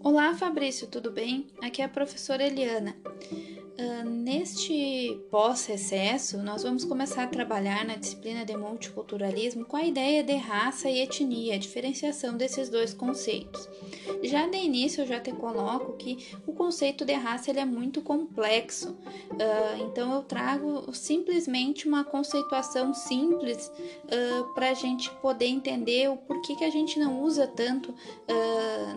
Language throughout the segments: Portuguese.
Olá, Fabrício, tudo bem? Aqui é a professora Eliana. Uh, neste pós-recesso, nós vamos começar a trabalhar na disciplina de multiculturalismo com a ideia de raça e etnia, a diferenciação desses dois conceitos. Já de início, eu já te coloco que o conceito de raça ele é muito complexo, uh, então eu trago simplesmente uma conceituação simples uh, para a gente poder entender o porquê que a gente não usa tanto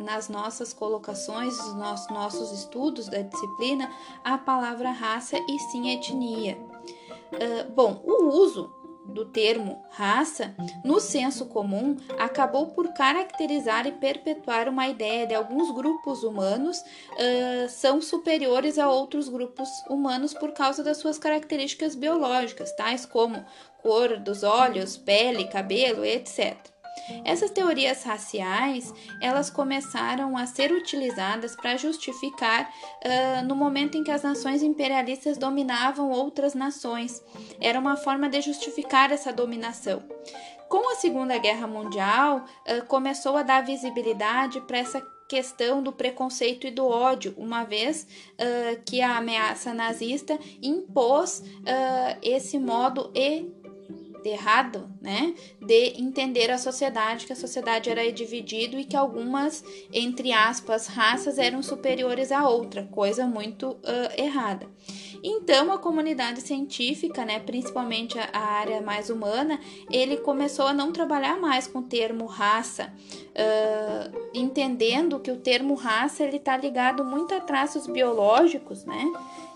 nas nossas colocações, nos nossos estudos da disciplina, a palavra palavra raça e sim etnia. Uh, bom, o uso do termo raça no senso comum acabou por caracterizar e perpetuar uma ideia de alguns grupos humanos uh, são superiores a outros grupos humanos por causa das suas características biológicas, tais como cor dos olhos, pele, cabelo, etc. Essas teorias raciais elas começaram a ser utilizadas para justificar uh, no momento em que as nações imperialistas dominavam outras nações. Era uma forma de justificar essa dominação. Com a Segunda Guerra Mundial, uh, começou a dar visibilidade para essa questão do preconceito e do ódio, uma vez uh, que a ameaça nazista impôs esse modo e errado, né, de entender a sociedade, que a sociedade era dividida e que algumas, entre aspas, raças eram superiores a outra, coisa muito uh, errada. Então, a comunidade científica, né, principalmente a, área mais humana, ele começou a não trabalhar mais com o termo raça, uh, entendendo que o termo raça ele está ligado muito a traços biológicos, né?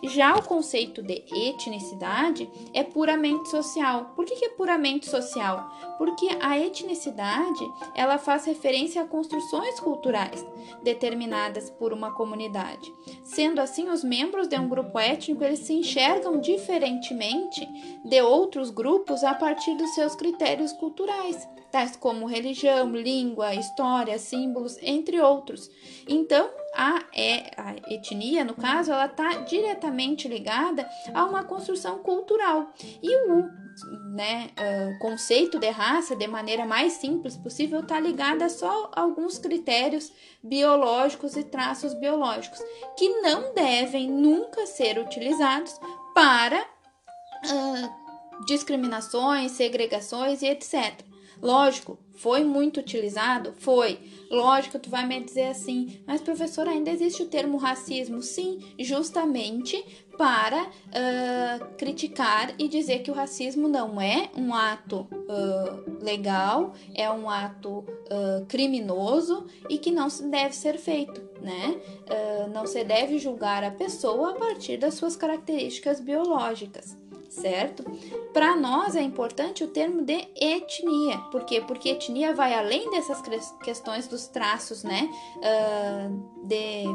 Já o conceito de etnicidade é puramente social. Por que, que é puramente social? Porque a etnicidade ela faz referência a construções culturais determinadas por uma comunidade. Sendo assim, os membros de um grupo étnico eles se enxergam diferentemente de outros grupos a partir dos seus critérios culturais, tais como religião, língua, história, símbolos, entre outros. Então, a, é, a etnia, no caso, ela está diretamente ligada a uma construção cultural. E o né, uh, conceito de raça, de maneira mais simples possível, está ligada só a alguns critérios biológicos e traços biológicos, que não devem nunca ser utilizados para uh, discriminações, segregações e etc. Lógico, foi muito utilizado? Foi. Lógico, tu vai me dizer assim, mas professor, ainda existe o termo racismo? Sim, justamente para uh, criticar e dizer que o racismo não é um ato uh, legal, é um ato uh, criminoso e que não deve ser feito, né? não se deve julgar a pessoa a partir das suas características biológicas certo? Para nós é importante o termo de etnia, por quê? Porque etnia vai além dessas questões dos traços, né? Uh, de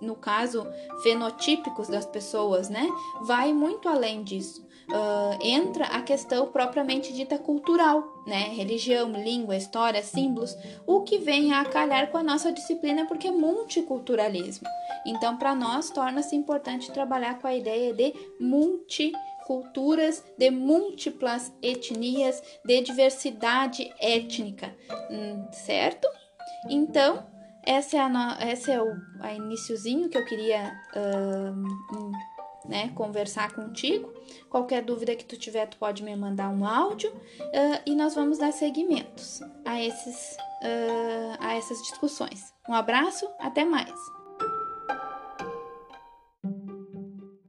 no caso, fenotípicos das pessoas, né? Vai muito além disso. Uh, entra a questão propriamente dita cultural, né? Religião, língua, história, símbolos, o que vem a calhar com a nossa disciplina porque é multiculturalismo. Então, para nós, torna-se importante trabalhar com a ideia de multiculturalismo culturas, de múltiplas etnias, de diversidade étnica, hum, certo? Então, essa é, a no, essa é o a iniciozinho que eu queria uh, né, conversar contigo. Qualquer dúvida que tu tiver, tu pode me mandar um áudio uh, e nós vamos dar seguimentos a, esses, uh, a essas discussões. Um abraço, até mais!